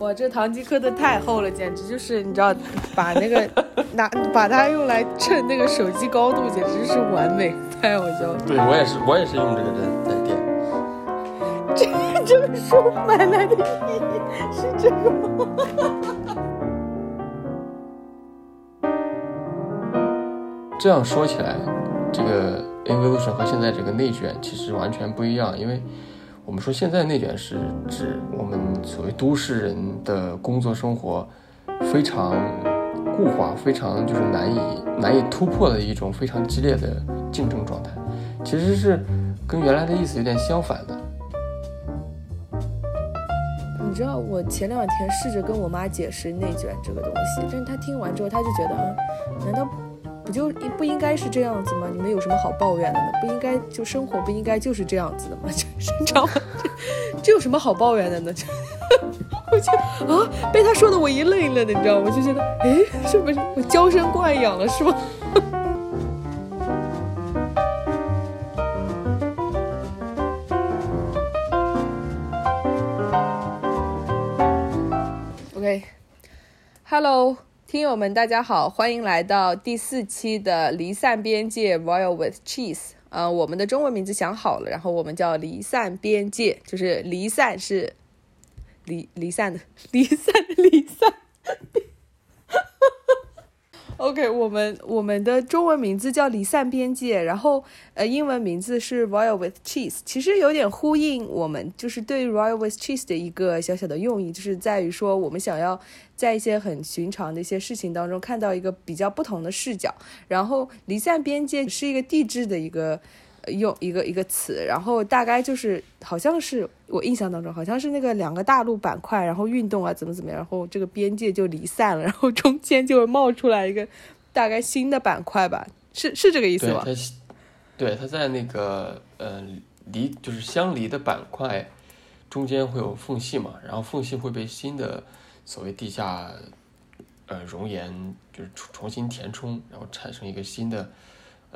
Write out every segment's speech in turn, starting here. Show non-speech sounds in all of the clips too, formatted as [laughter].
哇，这堂记刻的太厚了，简直就是你知道，把那个拿把它用来称那个手机高度，简直是完美，太好笑了。对我也是，我也是用这个来来垫。这这本书买来的意义是这个吗？[laughs] 这样说起来，这个 evolution 和现在这个内卷其实完全不一样，因为我们说现在内卷是指我们所谓都市人的工作生活非常固化、非常就是难以难以突破的一种非常激烈的竞争状态，其实是跟原来的意思有点相反的。你知道，我前两天试着跟我妈解释内卷这个东西，但是她听完之后，她就觉得，啊，难道不就不应该是这样子吗？你们有什么好抱怨的呢？不应该就生活不应该就是这样子的吗？就是你知道吗？这这有什么好抱怨的呢？这 [laughs] 我就啊，被他说的我一愣一愣的，你知道吗？我就觉得，哎，是不是我娇生惯养了是吗？[laughs] OK，Hello，听友们，大家好，欢迎来到第四期的离散边界 Royal with Cheese。呃，我们的中文名字想好了，然后我们叫离散边界，就是离散是离离散的离散的离散。OK，我们我们的中文名字叫离散边界，然后呃，英文名字是 Royal with Cheese，其实有点呼应我们就是对 Royal with Cheese 的一个小小的用意，就是在于说我们想要在一些很寻常的一些事情当中看到一个比较不同的视角，然后离散边界是一个地质的一个。用一个一个词，然后大概就是好像是我印象当中，好像是那个两个大陆板块，然后运动啊怎么怎么样，然后这个边界就离散了，然后中间就会冒出来一个大概新的板块吧，是是这个意思吧？对，它在那个呃离就是相离的板块中间会有缝隙嘛，然后缝隙会被新的所谓地下呃熔岩就是重重新填充，然后产生一个新的。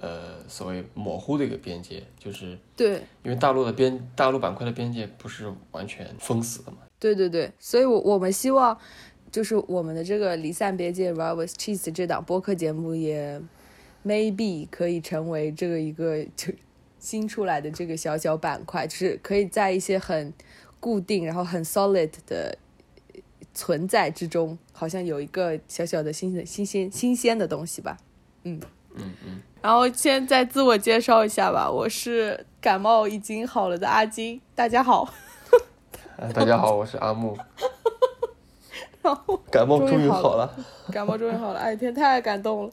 呃，所谓模糊的一个边界，就是对，因为大陆的边大陆板块的边界不是完全封死的嘛。对对对，所以，我我们希望，就是我们的这个离散边界 r i v e s Cheese 这档播客节目也 maybe 可以成为这个一个就新出来的这个小小板块，就是可以在一些很固定然后很 solid 的存在之中，好像有一个小小的新的新鲜新鲜的东西吧。嗯嗯嗯。然后先再自我介绍一下吧，我是感冒已经好了的阿金，大家好。大家好，我是阿木。[laughs] 然后感冒终于好了，感冒终于好了，哎天，太感动了。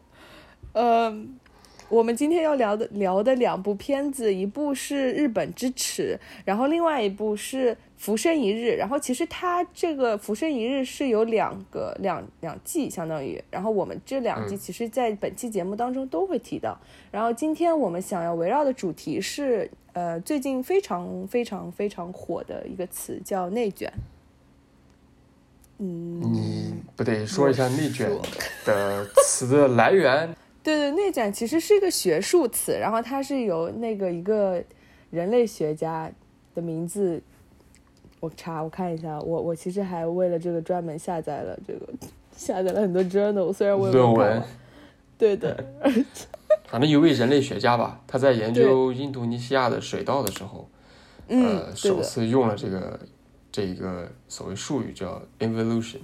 嗯。我们今天要聊的聊的两部片子，一部是《日本之耻》，然后另外一部是《浮生一日》。然后其实它这个《浮生一日》是有两个两两季，相当于。然后我们这两季其实，在本期节目当中都会提到。然后今天我们想要围绕的主题是，呃，最近非常非常非常火的一个词叫内卷。嗯，你不得说一下内卷的词的来源？对对，内卷其实是一个学术词，然后它是由那个一个人类学家的名字，我查我看一下，我我其实还为了这个专门下载了这个 [laughs] 下载了很多 journal，虽然我论文，对的，[laughs] 反正一位人类学家吧，他在研究印度尼西亚的水稻的时候，呃，首次用了这个这一个所谓术语叫 evolution，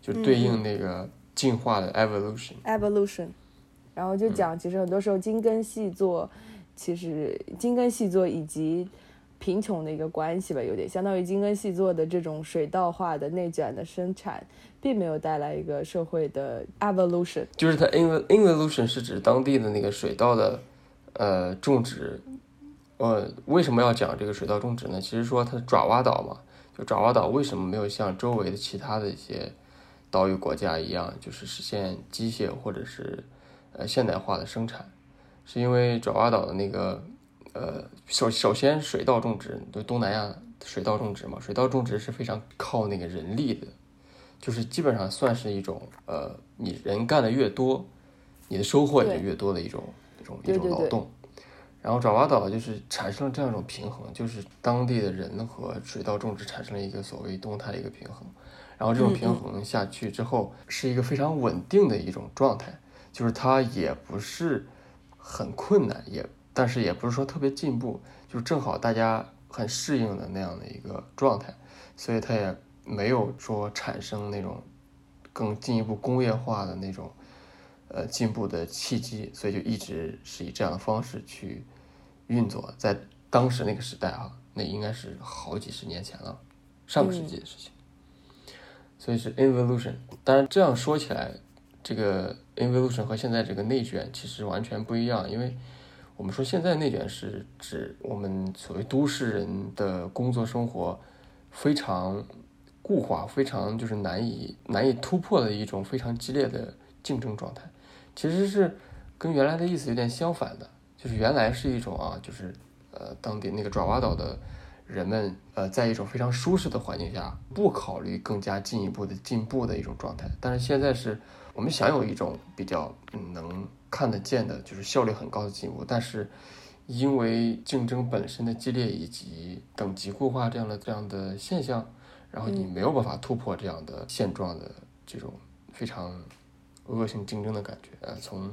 就对应那个进化的 evolution，evolution。然后就讲，其实很多时候精耕细作，其实精耕细作以及贫穷的一个关系吧，有点相当于精耕细作的这种水稻化的内卷的生产，并没有带来一个社会的 evolution。就是它 evolution 是指当地的那个水稻的呃种植，呃为什么要讲这个水稻种植呢？其实说它爪哇岛嘛，就爪哇岛为什么没有像周围的其他的一些岛屿国家一样，就是实现机械或者是呃，现代化的生产，是因为爪哇岛的那个，呃，首首先水稻种植，就东南亚水稻种植嘛，水稻种植是非常靠那个人力的，就是基本上算是一种，呃，你人干的越多，你的收获也就越多的一种一种一种劳动。然后爪哇岛就是产生了这样一种平衡，就是当地的人和水稻种植产生了一个所谓动态的一个平衡，然后这种平衡下去之后是一个非常稳定的一种状态，就是它也不是很困难，也但是也不是说特别进步，就正好大家很适应的那样的一个状态，所以它也没有说产生那种更进一步工业化的那种呃进步的契机，所以就一直是以这样的方式去。运作在当时那个时代啊，那应该是好几十年前了，上个世纪的事情。所以是 involution。当然这样说起来，这个 involution 和现在这个内卷其实完全不一样。因为我们说现在内卷是指我们所谓都市人的工作生活非常固化，非常就是难以难以突破的一种非常激烈的竞争状态。其实是跟原来的意思有点相反的。就是原来是一种啊，就是呃，当地那个爪哇岛的人们，呃，在一种非常舒适的环境下，不考虑更加进一步的进步的一种状态。但是现在是我们享有一种比较能看得见的，就是效率很高的进步。但是因为竞争本身的激烈以及等级固化这样的这样的现象，然后你没有办法突破这样的现状的这种非常恶性竞争的感觉。呃，从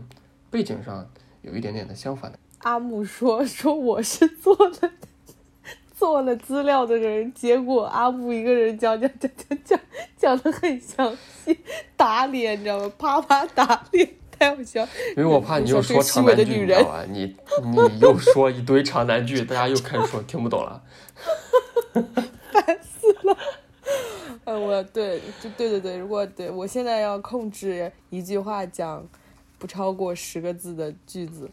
背景上。有一点点的相反的。阿木说：“说我是做了做了资料的人，结果阿木一个人讲讲讲讲讲讲的很详细，打脸，你知道吗？啪啪打脸，太好笑。因为我怕你又说长难句，你知道吧？你你又说一堆长难句，大家又开始说听不懂了，烦死了。嗯，我对，就对对对，如果对我现在要控制一句话讲。”不超过十个字的句子，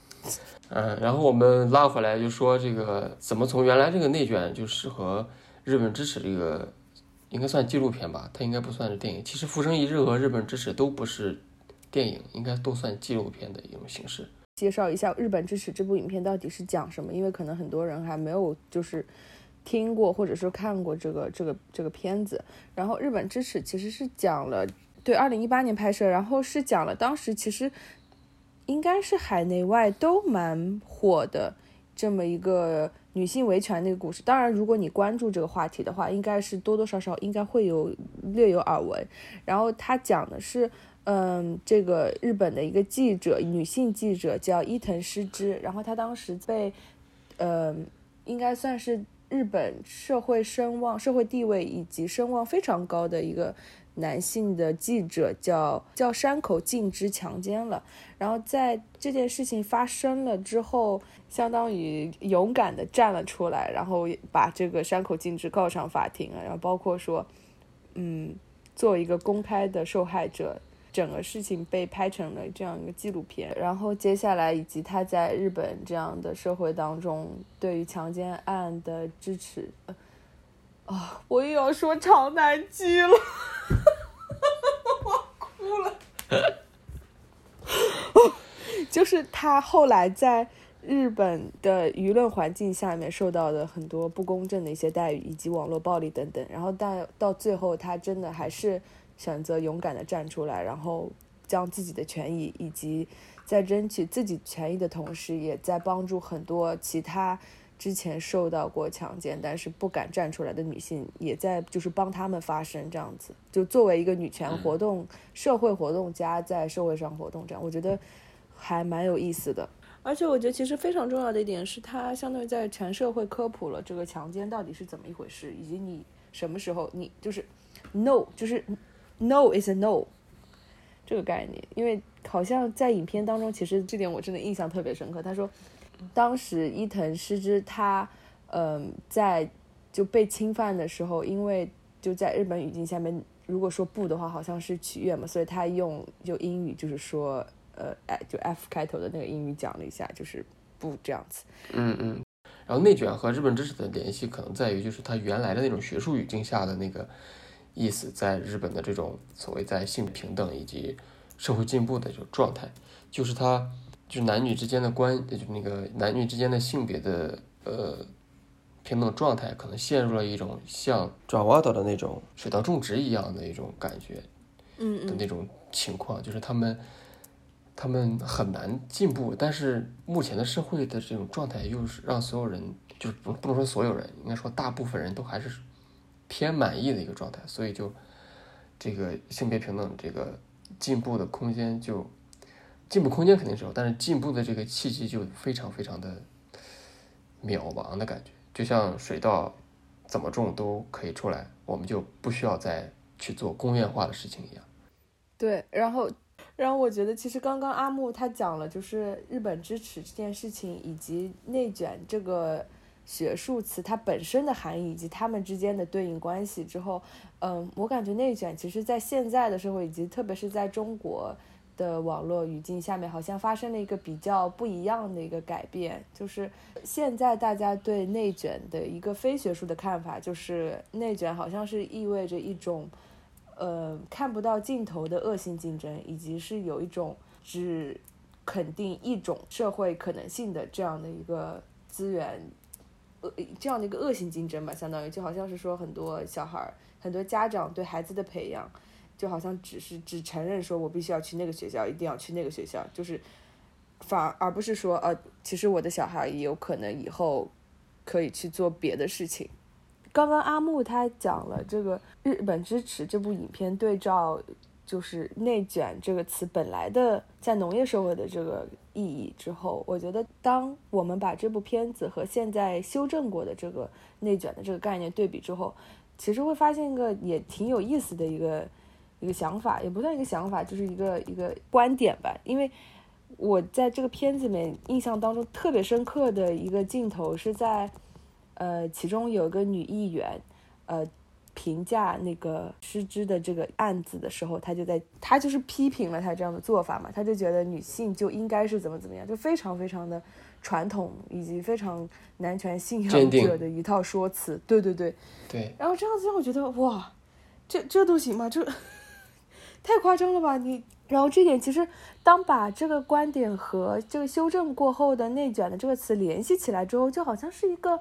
嗯，然后我们拉回来就说这个怎么从原来这个内卷就适合日本支持这个应该算纪录片吧，它应该不算是电影。其实《浮生一日》和《日本支持》都不是电影，应该都算纪录片的一种形式。介绍一下《日本支持》这部影片到底是讲什么？因为可能很多人还没有就是听过或者说看过这个这个这个片子。然后《日本支持》其实是讲了。对，二零一八年拍摄，然后是讲了当时其实应该是海内外都蛮火的这么一个女性维权的个故事。当然，如果你关注这个话题的话，应该是多多少少应该会有略有耳闻。然后他讲的是，嗯，这个日本的一个记者，女性记者叫伊藤诗织，然后她当时被，嗯，应该算是日本社会声望、社会地位以及声望非常高的一个。男性的记者叫叫山口敬之强奸了，然后在这件事情发生了之后，相当于勇敢的站了出来，然后把这个山口敬之告上法庭了，然后包括说，嗯，做一个公开的受害者，整个事情被拍成了这样一个纪录片，然后接下来以及他在日本这样的社会当中对于强奸案的支持。啊！我又要说长难句了，[laughs] 我哭了。就是他后来在日本的舆论环境下面受到的很多不公正的一些待遇，以及网络暴力等等。然后但到最后，他真的还是选择勇敢的站出来，然后将自己的权益，以及在争取自己权益的同时，也在帮助很多其他。之前受到过强奸，但是不敢站出来的女性，也在就是帮他们发声，这样子。就作为一个女权活动、社会活动家，在社会上活动，这样我觉得还蛮有意思的。而且我觉得其实非常重要的一点是，它相当于在全社会科普了这个强奸到底是怎么一回事，以及你什么时候你就是 no，就是 no is a no 这个概念。因为好像在影片当中，其实这点我真的印象特别深刻。他说。当时伊藤诗织他，嗯，在就被侵犯的时候，因为就在日本语境下面，如果说不的话，好像是取悦嘛，所以他用就英语就是说，呃，就 F 开头的那个英语讲了一下，就是不这样子。嗯嗯。然后内卷和日本知识的联系可能在于，就是他原来的那种学术语境下的那个意思，在日本的这种所谓在性平等以及社会进步的这种状态，就是他。就是男女之间的关，就那个男女之间的性别的呃平等状态，可能陷入了一种像爪哇岛的那种水稻种植一样的一种感觉，嗯的那种情况，就是他们他们很难进步，但是目前的社会的这种状态又是让所有人，就是不不能说所有人，应该说大部分人都还是偏满意的一个状态，所以就这个性别平等这个进步的空间就进步空间肯定是有，但是进步的这个契机就非常非常的渺茫的感觉，就像水稻怎么种都可以出来，我们就不需要再去做工业化的事情一样。对，然后。然后我觉得，其实刚刚阿木他讲了，就是日本支持这件事情，以及内卷这个学术词它本身的含义，以及他们之间的对应关系之后，嗯，我感觉内卷其实在现在的社会，以及特别是在中国的网络语境下面，好像发生了一个比较不一样的一个改变，就是现在大家对内卷的一个非学术的看法，就是内卷好像是意味着一种。呃，看不到尽头的恶性竞争，以及是有一种只肯定一种社会可能性的这样的一个资源，呃，这样的一个恶性竞争吧，相当于就好像是说很多小孩，很多家长对孩子的培养，就好像只是只承认说我必须要去那个学校，一定要去那个学校，就是反而不是说呃，其实我的小孩也有可能以后可以去做别的事情。刚刚阿木他讲了这个日本支持这部影片对照，就是内卷这个词本来的在农业社会的这个意义之后，我觉得当我们把这部片子和现在修正过的这个内卷的这个概念对比之后，其实会发现一个也挺有意思的一个一个想法，也不算一个想法，就是一个一个观点吧。因为我在这个片子里面印象当中特别深刻的一个镜头是在。呃，其中有一个女议员，呃，评价那个失之的这个案子的时候，她就在，她就是批评了他这样的做法嘛，她就觉得女性就应该是怎么怎么样，就非常非常的传统以及非常男权信仰者的一套说辞，对对对，对。然后这样子让我觉得哇，这这都行吗？这太夸张了吧你？然后这点其实，当把这个观点和这个修正过后的“内卷”的这个词联系起来之后，就好像是一个。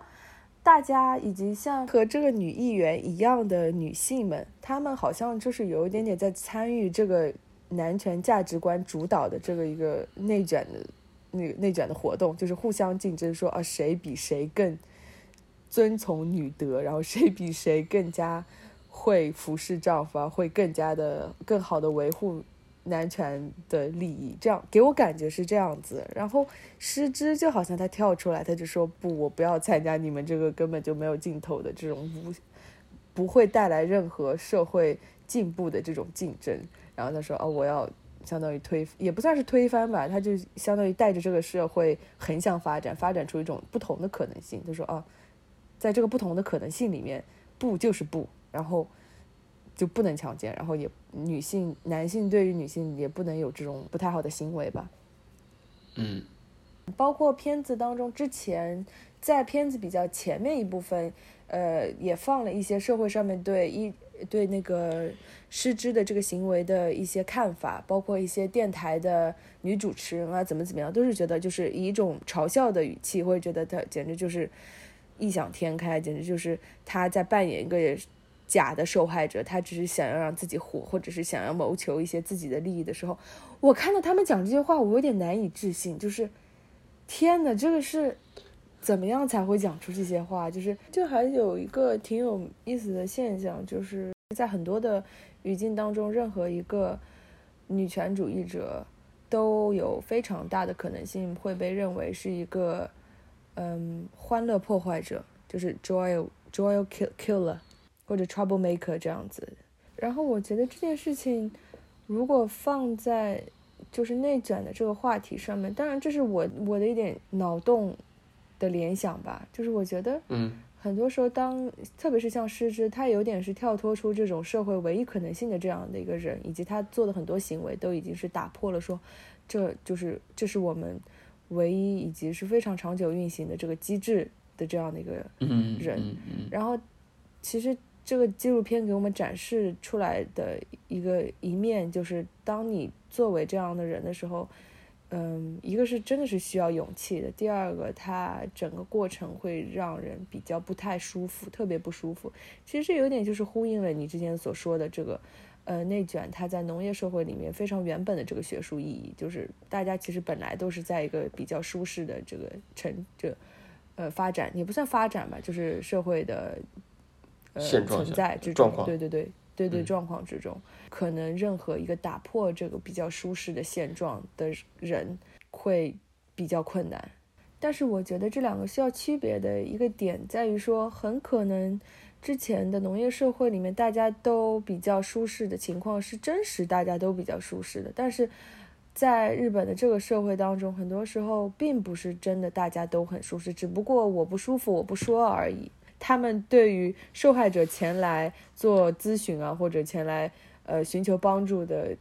大家以及像和这个女议员一样的女性们，她们好像就是有一点点在参与这个男权价值观主导的这个一个内卷的那内卷的活动，就是互相竞争，说啊谁比谁更遵从女德，然后谁比谁更加会服侍丈夫，啊，会更加的更好的维护。男权的利益，这样给我感觉是这样子。然后失之就好像他跳出来，他就说不，我不要参加你们这个根本就没有尽头的这种无，不会带来任何社会进步的这种竞争。然后他说哦，我要相当于推，也不算是推翻吧，他就相当于带着这个社会横向发展，发展出一种不同的可能性。他说啊，在这个不同的可能性里面，不就是不，然后。就不能强奸，然后也女性、男性对于女性也不能有这种不太好的行为吧。嗯，包括片子当中之前在片子比较前面一部分，呃，也放了一些社会上面对一对那个失之的这个行为的一些看法，包括一些电台的女主持人啊，怎么怎么样，都是觉得就是以一种嘲笑的语气，会觉得他简直就是异想天开，简直就是他在扮演一个。假的受害者，他只是想要让自己活，或者是想要谋求一些自己的利益的时候，我看到他们讲这些话，我有点难以置信。就是，天哪，这个是怎么样才会讲出这些话？就是，就还有一个挺有意思的现象，就是在很多的语境当中，任何一个女权主义者都有非常大的可能性会被认为是一个嗯欢乐破坏者，就是 joy joy killer。或者 trouble maker 这样子，然后我觉得这件事情如果放在就是内卷的这个话题上面，当然这是我我的一点脑洞的联想吧，就是我觉得，嗯，很多时候当特别是像失之，他有点是跳脱出这种社会唯一可能性的这样的一个人，以及他做的很多行为都已经是打破了说，这就是这是我们唯一以及是非常长久运行的这个机制的这样的一个人，然后其实。这个纪录片给我们展示出来的一个一面，就是当你作为这样的人的时候，嗯，一个是真的是需要勇气的，第二个，它整个过程会让人比较不太舒服，特别不舒服。其实这有点就是呼应了你之前所说的这个，呃，内卷它在农业社会里面非常原本的这个学术意义，就是大家其实本来都是在一个比较舒适的这个成这呃发展，也不算发展吧，就是社会的呃存在这种，对对对对对状况之中，可能任何一个打破这个比较舒适的现状的人会比较困难。但是我觉得这两个需要区别的一个点在于说，很可能。之前的农业社会里面，大家都比较舒适的情况是真实，大家都比较舒适的。但是，在日本的这个社会当中，很多时候并不是真的大家都很舒适，只不过我不舒服，我不说而已。他们对于受害者前来做咨询啊，或者前来呃寻求帮助的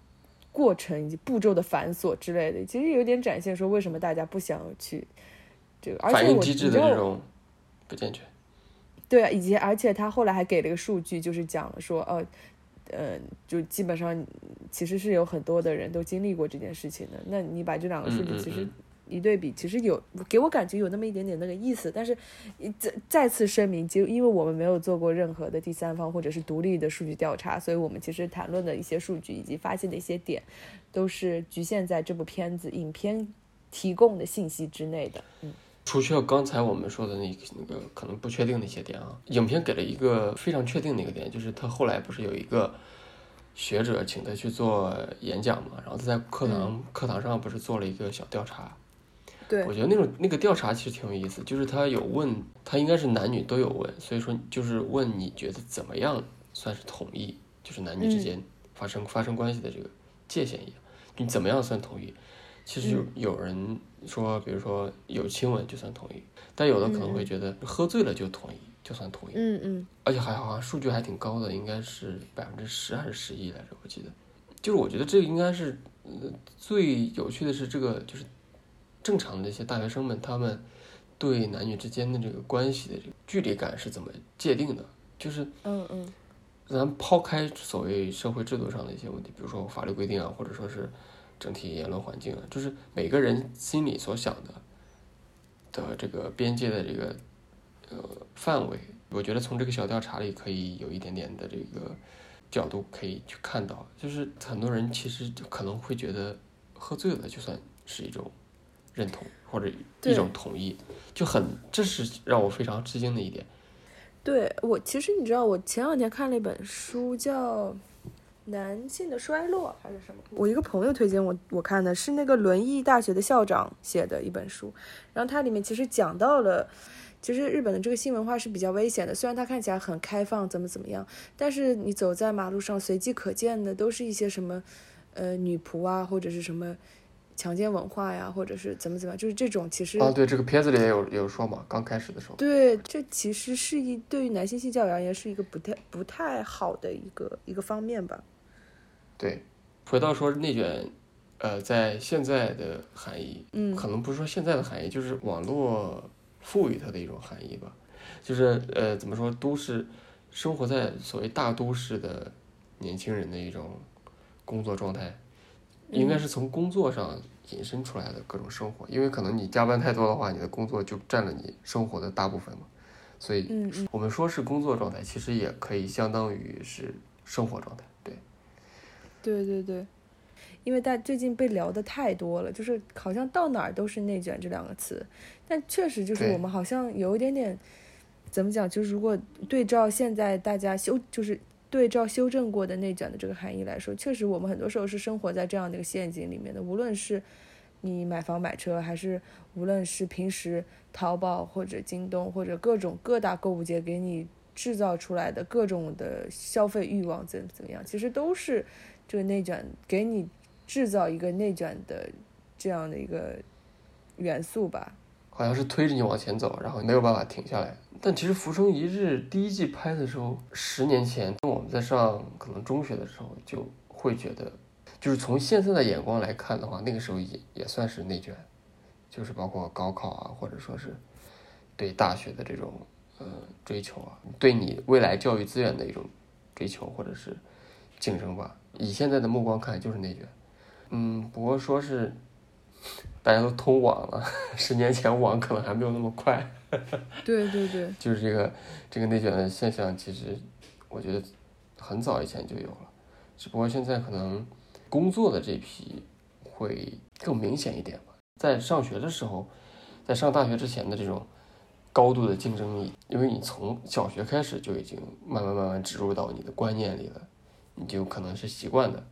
过程以及步骤的繁琐之类的，其实有点展现说为什么大家不想去这个，而且我机制的这种不健全。对啊，以及而且他后来还给了一个数据，就是讲了说，呃，呃，就基本上其实是有很多的人都经历过这件事情的。那你把这两个数据其实一对比，其实有给我感觉有那么一点点那个意思。但是再再次声明，就因为我们没有做过任何的第三方或者是独立的数据调查，所以我们其实谈论的一些数据以及发现的一些点，都是局限在这部片子影片提供的信息之内的。嗯。除去了刚才我们说的那那个可能不确定的一些点啊，影片给了一个非常确定的一个点，就是他后来不是有一个学者请他去做演讲嘛，然后他在课堂课堂上不是做了一个小调查，对我觉得那种那个调查其实挺有意思，就是他有问他应该是男女都有问，所以说就是问你觉得怎么样算是同意，就是男女之间发生发生关系的这个界限一样，你怎么样算同意？其实有有人说，比如说有亲吻就算同意，但有的可能会觉得喝醉了就同意，就算同意。嗯嗯。而且还好像数据还挺高的，应该是百分之十还是十一来着，我记得。就是我觉得这个应该是，呃，最有趣的是这个就是正常的一些大学生们，他们对男女之间的这个关系的这个距离感是怎么界定的？就是嗯嗯，咱抛开所谓社会制度上的一些问题，比如说法律规定啊，或者说是。整体言论环境啊，就是每个人心里所想的的这个边界的这个呃范围，我觉得从这个小调查里可以有一点点的这个角度可以去看到，就是很多人其实就可能会觉得喝醉了就算是一种认同或者一种同意，就很这是让我非常吃惊的一点。对我其实你知道，我前两天看了一本书叫。男性的衰落还是什么？我一个朋友推荐我我看的是那个轮椅大学的校长写的一本书，然后它里面其实讲到了，其实日本的这个性文化是比较危险的。虽然它看起来很开放，怎么怎么样，但是你走在马路上，随机可见的都是一些什么，呃，女仆啊，或者是什么强奸文化呀，或者是怎么怎么样，就是这种其实啊，对这个片子里也有有说嘛，刚开始的时候，对，这其实是一对于男性性教育而言是一个不太不太好的一个一个方面吧。对，回到说内卷，呃，在现在的含义，嗯，可能不是说现在的含义，就是网络赋予它的一种含义吧。就是呃，怎么说，都市生活在所谓大都市的年轻人的一种工作状态，应该是从工作上引申出来的各种生活。因为可能你加班太多的话，你的工作就占了你生活的大部分嘛。所以，我们说是工作状态，其实也可以相当于是生活状态。对对对对，因为大最近被聊的太多了，就是好像到哪儿都是内卷这两个词，但确实就是我们好像有一点点，怎么讲？就是如果对照现在大家休，就是对照修正过的内卷的这个含义来说，确实我们很多时候是生活在这样的一个陷阱里面的。无论是你买房买车，还是无论是平时淘宝或者京东或者各种各大购物节给你制造出来的各种的消费欲望怎怎么样，其实都是。这个内卷给你制造一个内卷的这样的一个元素吧，好像是推着你往前走，然后没有办法停下来。但其实《浮生一日》第一季拍的时候，十年前我们在上可能中学的时候就会觉得，就是从现在的眼光来看的话，那个时候也也算是内卷，就是包括高考啊，或者说是对大学的这种呃追求啊，对你未来教育资源的一种追求或者是竞争吧。以现在的目光看，就是内卷。嗯，不过说是大家都通网了，十年前网可能还没有那么快。对对对，[laughs] 就是这个这个内卷的现象，其实我觉得很早以前就有了。只不过现在可能工作的这批会更明显一点吧。在上学的时候，在上大学之前的这种高度的竞争力，因为你从小学开始就已经慢慢慢慢植入到你的观念里了，你就可能是习惯的。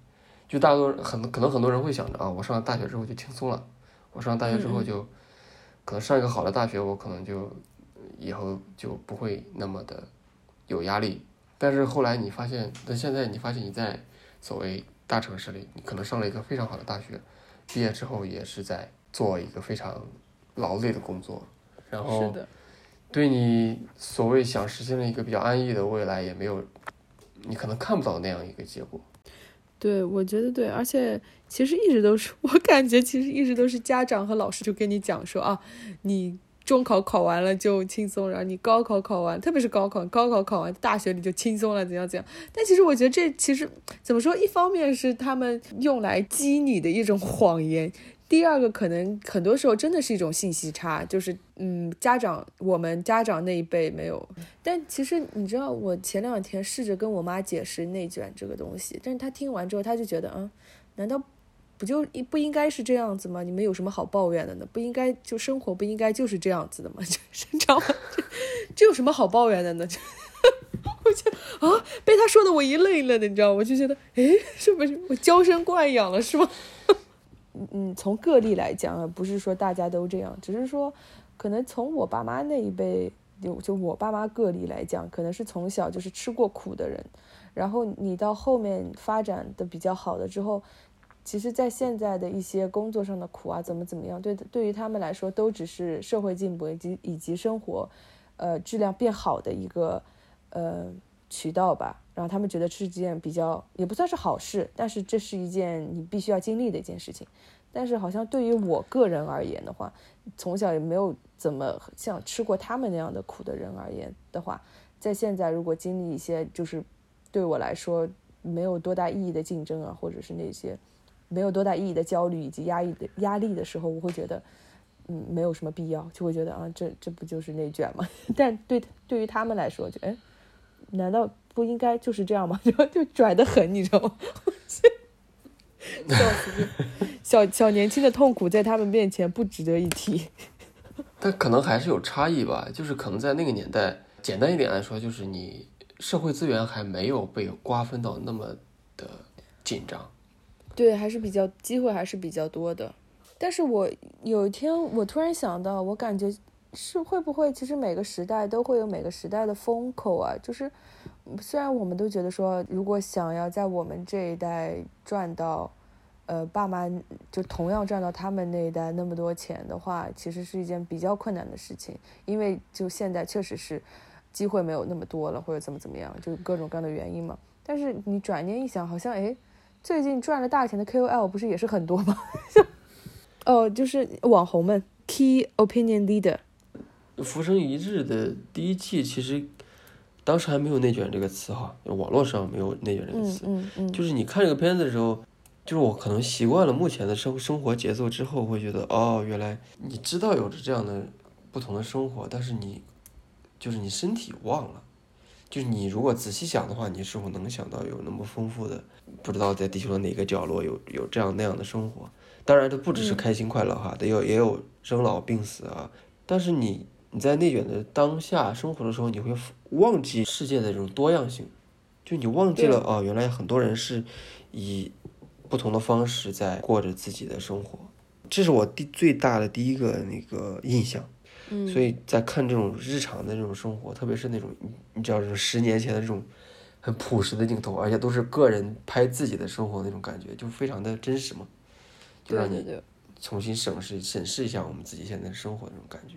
就大多很可能很多人会想着啊，我上了大学之后就轻松了，我上大学之后就可能上一个好的大学，我可能就以后就不会那么的有压力。但是后来你发现，但现在你发现你在所谓大城市里，你可能上了一个非常好的大学，毕业之后也是在做一个非常劳累的工作，然后，对你所谓想实现的一个比较安逸的未来也没有，你可能看不到那样一个结果。对，我觉得对，而且其实一直都是，[laughs] 我感觉其实一直都是家长和老师就跟你讲说啊，你中考考完了就轻松，然后你高考考完，特别是高考，高考考完大学你就轻松了，怎样怎样。但其实我觉得这其实怎么说，一方面是他们用来激你的一种谎言。第二个可能很多时候真的是一种信息差，就是嗯，家长我们家长那一辈没有，但其实你知道，我前两天试着跟我妈解释内卷这个东西，但是她听完之后，她就觉得，嗯，难道不就不应该是这样子吗？你们有什么好抱怨的呢？不应该就生活不应该就是这样子的吗？[laughs] 就你知道吗？这有什么好抱怨的呢？就 [laughs] 我就啊，被他说的我一愣一愣的，你知道，我就觉得，诶，是不是我娇生惯养了，是吗？嗯，从个例来讲，不是说大家都这样，只是说，可能从我爸妈那一辈，就就我爸妈个例来讲，可能是从小就是吃过苦的人，然后你到后面发展的比较好了之后，其实，在现在的一些工作上的苦啊，怎么怎么样，对对于他们来说，都只是社会进步以及以及生活，呃，质量变好的一个呃渠道吧。然后他们觉得是件比较也不算是好事，但是这是一件你必须要经历的一件事情。但是好像对于我个人而言的话，从小也没有怎么像吃过他们那样的苦的人而言的话，在现在如果经历一些就是对我来说没有多大意义的竞争啊，或者是那些没有多大意义的焦虑以及压抑的压力的时候，我会觉得嗯没有什么必要，就会觉得啊这这不就是内卷吗？[laughs] 但对对于他们来说，就哎难道？不应该就是这样吗？[laughs] 然后就拽得很，你知道吗？[laughs] 笑死！小小年轻的痛苦在他们面前不值得一提。[laughs] 但可能还是有差异吧，就是可能在那个年代，简单一点来说，就是你社会资源还没有被瓜分到那么的紧张。对，还是比较机会还是比较多的。但是我有一天，我突然想到，我感觉是会不会，其实每个时代都会有每个时代的风口啊，就是。虽然我们都觉得说，如果想要在我们这一代赚到，呃，爸妈就同样赚到他们那一代那么多钱的话，其实是一件比较困难的事情。因为就现在确实是机会没有那么多了，或者怎么怎么样，就各种各样的原因嘛。但是你转念一想，好像哎，最近赚了大钱的 KOL 不是也是很多吗？[laughs] 哦，就是网红们，Key Opinion Leader。浮生一日的第一季其实。当时还没有“内卷”这个词哈，网络上没有“内卷”这个词。嗯嗯就是你看这个片子的时候，就是我可能习惯了目前的生生活节奏之后，会觉得哦，原来你知道有着这样的不同的生活，但是你就是你身体忘了。就是你如果仔细想的话，你是否能想到有那么丰富的，不知道在地球的哪个角落有有这样那样的生活？当然，这不只是开心快乐哈，得有也有生老病死啊。但是你。你在内卷的当下生活的时候，你会忘记世界的这种多样性，就你忘记了哦，原来很多人是以不同的方式在过着自己的生活，这是我第最大的第一个那个印象。嗯，所以在看这种日常的这种生活，特别是那种你知道这种十年前的这种很朴实的镜头，而且都是个人拍自己的生活那种感觉，就非常的真实嘛，就让你重新审视审视一下我们自己现在生活那种感觉。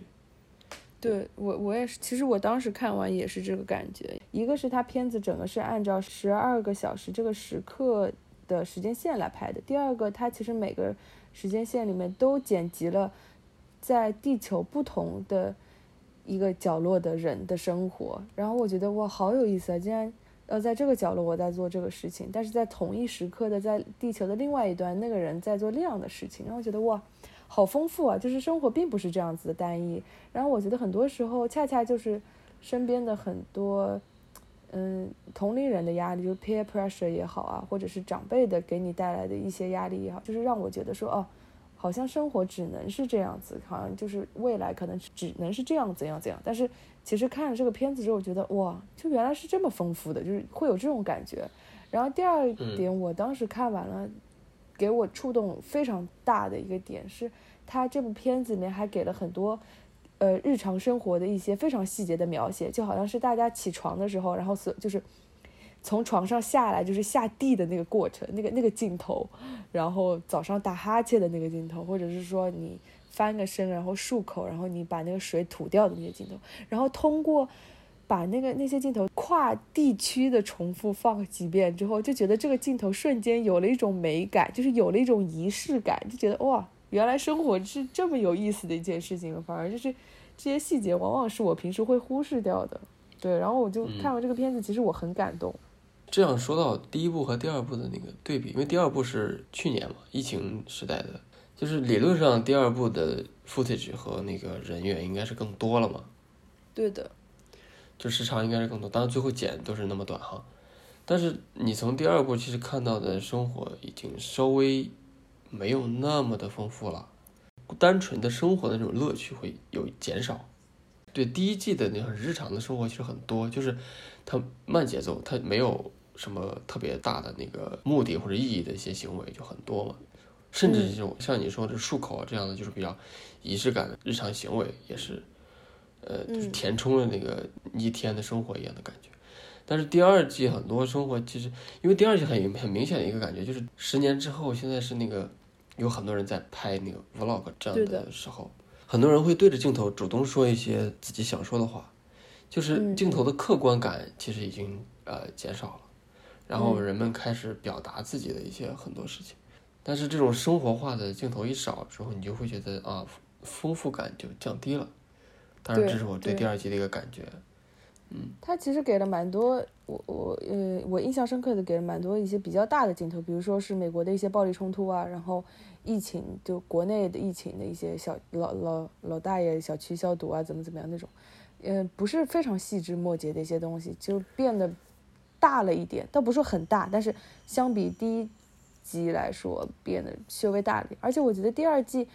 对我，我也是。其实我当时看完也是这个感觉。一个是它片子整个是按照十二个小时这个时刻的时间线来拍的。第二个，它其实每个时间线里面都剪辑了在地球不同的一个角落的人的生活。然后我觉得哇，好有意思啊！竟然呃，在这个角落我在做这个事情，但是在同一时刻的在地球的另外一端，那个人在做那样的事情。然后我觉得哇。好丰富啊！就是生活并不是这样子的单一。然后我觉得很多时候恰恰就是身边的很多，嗯，同龄人的压力，就是 peer pressure 也好啊，或者是长辈的给你带来的一些压力也好，就是让我觉得说，哦，好像生活只能是这样子，好像就是未来可能只能是这样怎样怎样。但是其实看了这个片子之后，我觉得哇，就原来是这么丰富的，就是会有这种感觉。然后第二点，我当时看完了，给我触动非常大的一个点是，他这部片子里面还给了很多。呃，日常生活的一些非常细节的描写，就好像是大家起床的时候，然后所就是从床上下来，就是下地的那个过程，那个那个镜头，然后早上打哈欠的那个镜头，或者是说你翻个身，然后漱口，然后你把那个水吐掉的那些镜头，然后通过把那个那些镜头跨地区的重复放几遍之后，就觉得这个镜头瞬间有了一种美感，就是有了一种仪式感，就觉得哇。原来生活是这么有意思的一件事情，反而就是这些细节往往是我平时会忽视掉的。对，然后我就看完这个片子，其实我很感动。这样说到第一部和第二部的那个对比，因为第二部是去年嘛，疫情时代的，就是理论上第二部的 footage 和那个人员应该是更多了嘛。对的。就时长应该是更多，当然最后剪都是那么短哈。但是你从第二部其实看到的生活已经稍微。没有那么的丰富了，单纯的生活的那种乐趣会有减少。对第一季的那种日常的生活其实很多，就是它慢节奏，它没有什么特别大的那个目的或者意义的一些行为就很多嘛。甚至这种像你说的漱口啊这样的，就是比较仪式感的日常行为，也是呃就是填充了那个一天的生活一样的感觉。但是第二季很多生活其实，因为第二季很很明显的一个感觉就是十年之后，现在是那个。有很多人在拍那个 vlog 这样的时候，很多人会对着镜头主动说一些自己想说的话，就是镜头的客观感其实已经呃减少了，然后人们开始表达自己的一些很多事情，但是这种生活化的镜头一少之后，你就会觉得啊丰富感就降低了。当然，这是我对第二季的一个感觉。嗯，他其实给了蛮多，我我呃，我印象深刻的给了蛮多一些比较大的镜头，比如说是美国的一些暴力冲突啊，然后疫情就国内的疫情的一些小老老老大爷小区消毒啊，怎么怎么样那种，嗯，不是非常细枝末节的一些东西，就变得大了一点，倒不是很大，但是相比第一集来说变得稍微大了点，而且我觉得第二季，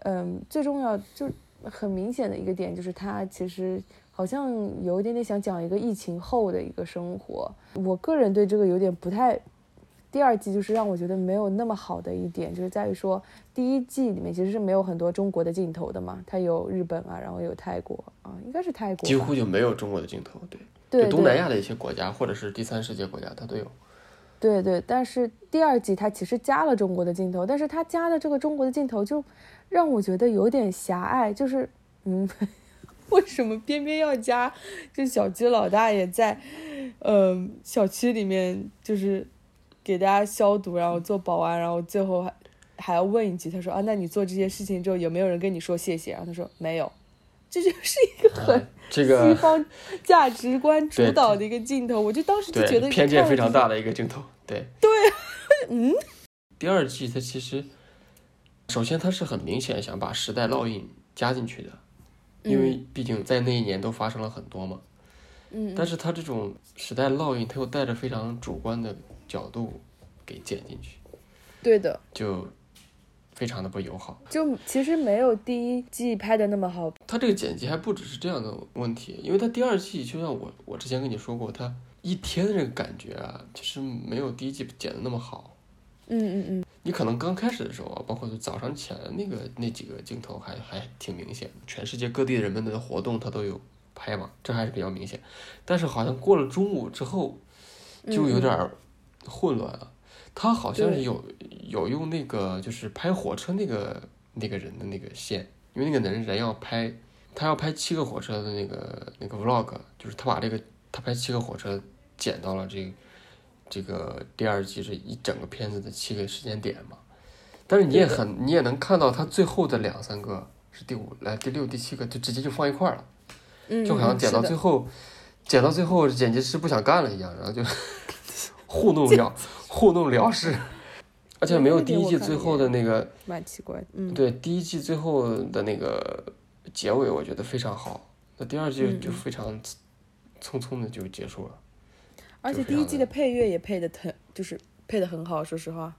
嗯，最重要就很明显的一个点就是它其实。好像有一点点想讲一个疫情后的一个生活，我个人对这个有点不太。第二季就是让我觉得没有那么好的一点，就是在于说第一季里面其实是没有很多中国的镜头的嘛，它有日本啊，然后有泰国啊，应该是泰国，几乎就没有中国的镜头，对，对，东南亚的一些国家或者是第三世界国家它都有。对对，但是第二季它其实加了中国的镜头，但是它加的这个中国的镜头就让我觉得有点狭隘，就是嗯。[laughs] 为什么偏偏要加？就小区老大爷在，呃，小区里面就是给大家消毒，然后做保安，然后最后还还要问一句，他说啊，那你做这些事情之后有没有人跟你说谢谢？然后他说没有，这就是一个很这个西方价值观主导的一个镜头。我就当时就觉得偏见非常大的一个镜头。对对，嗯。第二季它其实，首先它是很明显想把时代烙印加进去的。因为毕竟在那一年都发生了很多嘛，嗯，但是他这种时代烙印，他又带着非常主观的角度给剪进去，对的，就非常的不友好。就其实没有第一季拍的那么好。他这个剪辑还不只是这样的问题，因为他第二季就像我我之前跟你说过，他一天的这个感觉啊，其实没有第一季剪的那么好。嗯嗯嗯，你可能刚开始的时候啊，包括早上起来那个那几个镜头还还挺明显，全世界各地的人们的活动他都有拍嘛，这还是比较明显。但是好像过了中午之后，就有点混乱了。他好像是有有用那个就是拍火车那个那个人的那个线，因为那个人人要拍，他要拍七个火车的那个那个 vlog，就是他把这个他拍七个火车剪到了这。这个第二季是一整个片子的七个时间点嘛，但是你也很你也能看到它最后的两三个是第五来第六第七个就直接就放一块儿了，就好像剪到最后，剪到最后剪辑师不想干了一样，然后就 [laughs] 糊弄了 [laughs] 糊弄了事，而且没有第一季最后的那个蛮奇怪，嗯，对第一季最后的那个结尾我觉得非常好，那第二季就非常匆匆的就结束了。而且第一季的配乐也配的很，就是配的很好，说实话。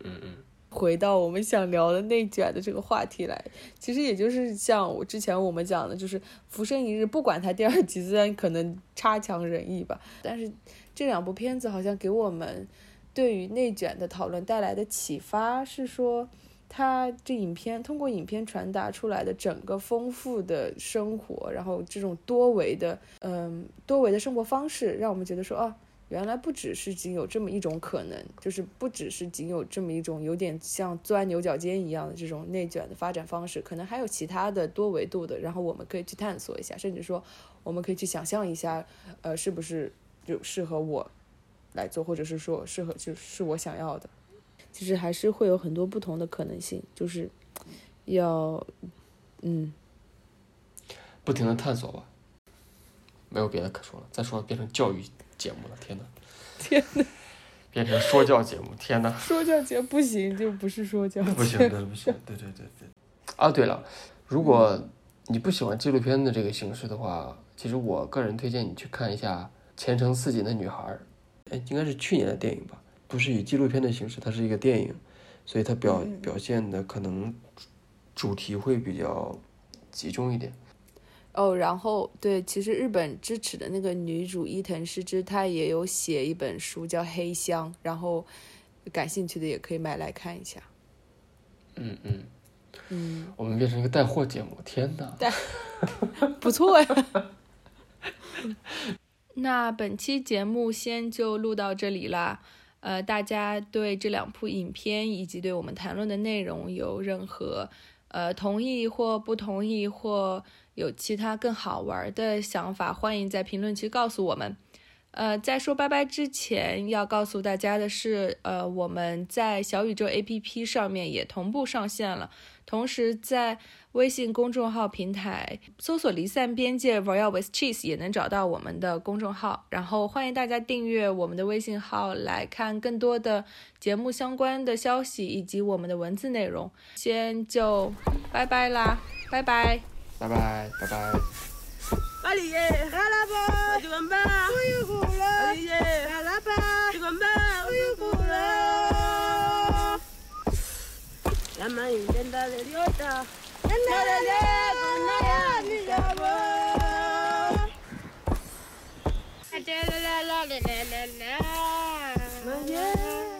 嗯嗯。回到我们想聊的内卷的这个话题来，其实也就是像我之前我们讲的，就是《浮生一日》，不管它第二集虽然可能差强人意吧，但是这两部片子好像给我们对于内卷的讨论带来的启发是说，它这影片通过影片传达出来的整个丰富的生活，然后这种多维的嗯多维的生活方式，让我们觉得说啊。原来不只是仅有这么一种可能，就是不只是仅有这么一种有点像钻牛角尖一样的这种内卷的发展方式，可能还有其他的多维度的，然后我们可以去探索一下，甚至说我们可以去想象一下，呃，是不是就适合我来做，或者是说适合就是我想要的。其实还是会有很多不同的可能性，就是要嗯，不停的探索吧，没有别的可说了，再说变成教育。节目了，天呐，[laughs] 天呐，变成说教节目，天呐，[laughs] 说教节目不行，就不是说教，不行，对，不行，对对对对。啊，对了，如果你不喜欢纪录片的这个形式的话，其实我个人推荐你去看一下《前程似锦的女孩》，哎，应该是去年的电影吧，不是以纪录片的形式，它是一个电影，所以它表表现的可能主题会比较集中一点。哦，然后对，其实日本支持的那个女主伊藤诗织，她也有写一本书叫《黑箱》，然后感兴趣的也可以买来看一下。嗯嗯嗯，我们变成一个带货节目，天哪！带，[laughs] 不错呀。[laughs] 那本期节目先就录到这里啦。呃，大家对这两部影片以及对我们谈论的内容有任何呃同意或不同意或？有其他更好玩的想法，欢迎在评论区告诉我们。呃，在说拜拜之前，要告诉大家的是，呃，我们在小宇宙 APP 上面也同步上线了，同时在微信公众号平台搜索“离散边界 Royal with Cheese” 也能找到我们的公众号。然后欢迎大家订阅我们的微信号，来看更多的节目相关的消息以及我们的文字内容。先就拜拜啦，拜拜。拜拜，拜拜。Aliye, galaba, digomba. La de de la la la la la la.